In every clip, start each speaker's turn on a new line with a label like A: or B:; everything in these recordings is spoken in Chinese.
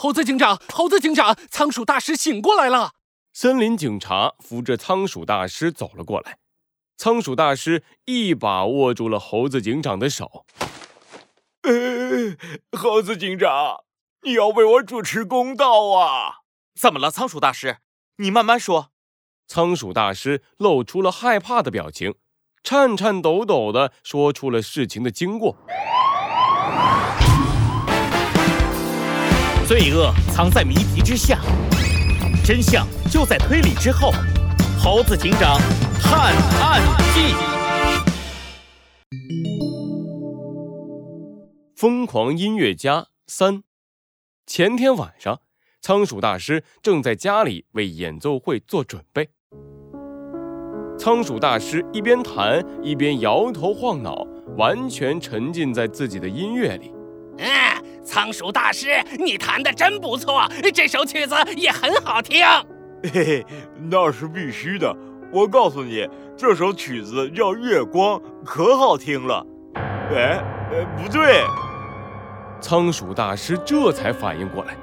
A: 猴子警长，猴子警长，仓鼠大师醒过来了。
B: 森林警察扶着仓鼠大师走了过来，仓鼠大师一把握住了猴子警长的手。
C: 呃，猴子警长，你要为我主持公道啊！
D: 怎么了，仓鼠大师？你慢慢说。
B: 仓鼠大师露出了害怕的表情，颤颤抖抖地说出了事情的经过。
D: 罪恶藏在谜题之下，真相就在推理之后。猴子警长探案记：
B: 疯狂音乐家三。前天晚上，仓鼠大师正在家里为演奏会做准备。仓鼠大师一边弹一边摇头晃脑，完全沉浸在自己的音乐里。
A: 嗯。仓鼠大师，你弹的真不错，这首曲子也很好听。
C: 嘿嘿，那是必须的。我告诉你，这首曲子叫《月光》，可好听了。哎，呃，不对。
B: 仓鼠大师这才反应过来，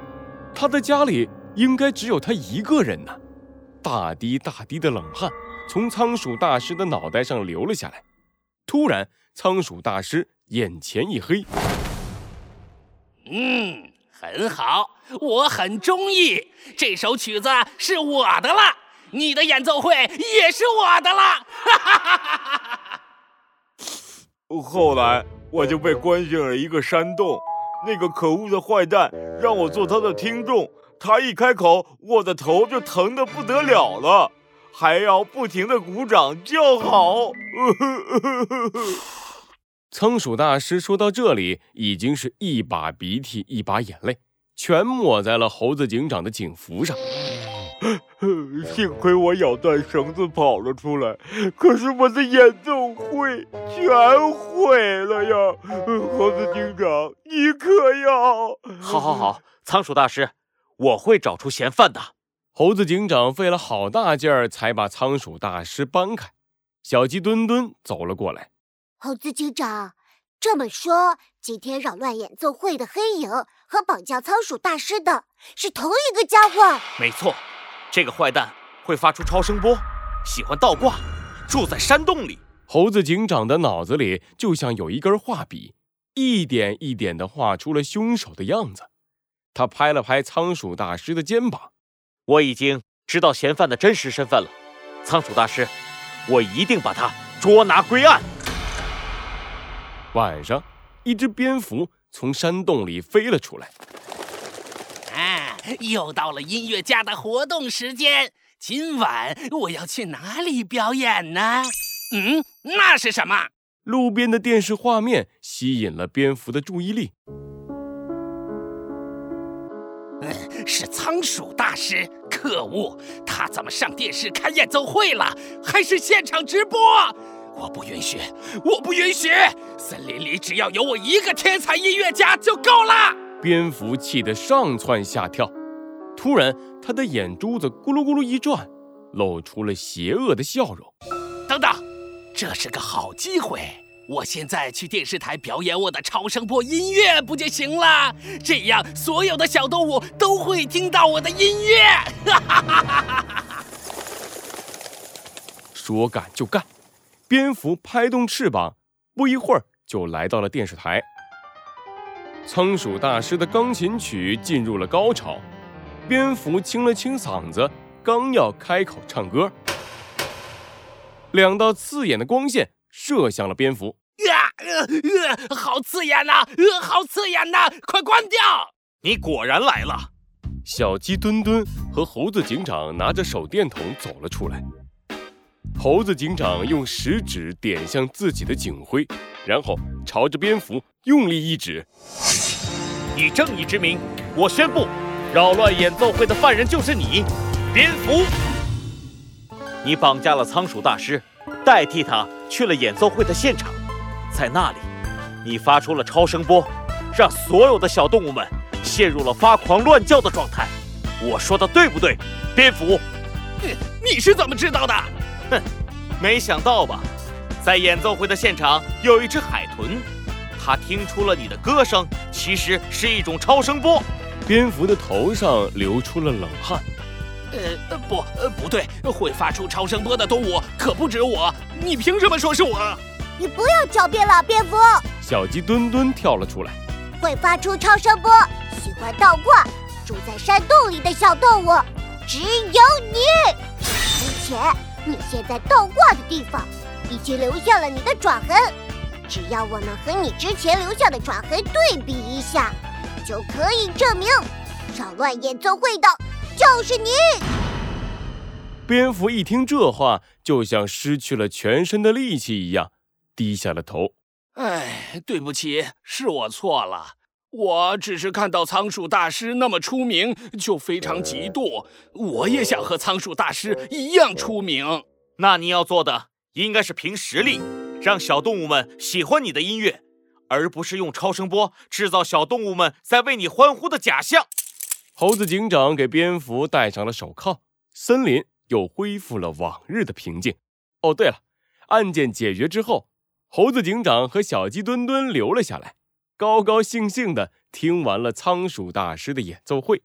B: 他的家里应该只有他一个人呢。大滴大滴的冷汗从仓鼠大师的脑袋上流了下来。突然，仓鼠大师眼前一黑。
A: 嗯，很好，我很中意这首曲子，是我的了。你的演奏会也是我的了。哈哈哈哈哈！
C: 后来我就被关进了一个山洞，那个可恶的坏蛋让我做他的听众，他一开口，我的头就疼得不得了了，还要不停的鼓掌叫好。
B: 呵呵呵呵仓鼠大师说到这里，已经是一把鼻涕一把眼泪，全抹在了猴子警长的警服上。
C: 幸亏我咬断绳子跑了出来，可是我的演奏会全毁了呀！猴子警长，你可要……
D: 好，好，好，仓鼠大师，我会找出嫌犯的。
B: 猴子警长费了好大劲儿才把仓鼠大师搬开。小鸡墩墩走了过来。
E: 猴子警长，这么说，今天扰乱演奏会的黑影和绑架仓鼠大师的是同一个家伙？
D: 没错，这个坏蛋会发出超声波，喜欢倒挂，住在山洞里。
B: 猴子警长的脑子里就像有一根画笔，一点一点地画出了凶手的样子。他拍了拍仓鼠大师的肩膀：“
D: 我已经知道嫌犯的真实身份了，仓鼠大师，我一定把他捉拿归案。”
B: 晚上，一只蝙蝠从山洞里飞了出来。
A: 啊，又到了音乐家的活动时间。今晚我要去哪里表演呢？嗯，那是什么？
B: 路边的电视画面吸引了蝙蝠的注意力。
A: 嗯，是仓鼠大师。可恶，他怎么上电视开演奏会了？还是现场直播？我不允许！我不允许！森林里只要有我一个天才音乐家就够了。
B: 蝙蝠气得上蹿下跳，突然，他的眼珠子咕噜咕噜一转，露出了邪恶的笑容。
A: 等等，这是个好机会！我现在去电视台表演我的超声波音乐不就行了？这样，所有的小动物都会听到我的音乐。哈哈哈哈哈！
B: 说干就干。蝙蝠拍动翅膀，不一会儿就来到了电视台。仓鼠大师的钢琴曲进入了高潮，蝙蝠清了清嗓子，刚要开口唱歌，两道刺眼的光线射向了蝙蝠。
A: 呀，呃，呃，好刺眼呐！呃，好刺眼呐！快关掉！
D: 你果然来了。
B: 小鸡墩墩和猴子警长拿着手电筒走了出来。猴子警长用食指点向自己的警徽，然后朝着蝙蝠用力一指：“
D: 以正义之名，我宣布，扰乱演奏会的犯人就是你，蝙蝠！你绑架了仓鼠大师，代替他去了演奏会的现场，在那里，你发出了超声波，让所有的小动物们陷入了发狂乱叫的状态。我说的对不对，蝙蝠？
A: 你你是怎么知道的？”
D: 哼，没想到吧？在演奏会的现场有一只海豚，它听出了你的歌声其实是一种超声波，
B: 蝙蝠的头上流出了冷汗。
A: 呃，不，呃，不对，会发出超声波的动物可不止我，你凭什么说是我？
E: 你不要狡辩了，蝙蝠。
B: 小鸡墩墩跳了出来。
E: 会发出超声波、喜欢倒挂、住在山洞里的小动物，只有你。而且你现在倒挂的地方已经留下了你的爪痕，只要我们和你之前留下的爪痕对比一下，就可以证明扰乱演奏会的就是你。
B: 蝙蝠一听这话，就像失去了全身的力气一样，低下了头。
A: 哎，对不起，是我错了。我只是看到仓鼠大师那么出名，就非常嫉妒。我也想和仓鼠大师一样出名。
D: 那你要做的应该是凭实力，让小动物们喜欢你的音乐，而不是用超声波制造小动物们在为你欢呼的假象。
B: 猴子警长给蝙蝠戴上了手铐，森林又恢复了往日的平静。哦，对了，案件解决之后。猴子警长和小鸡墩墩留了下来，高高兴兴的听完了仓鼠大师的演奏会。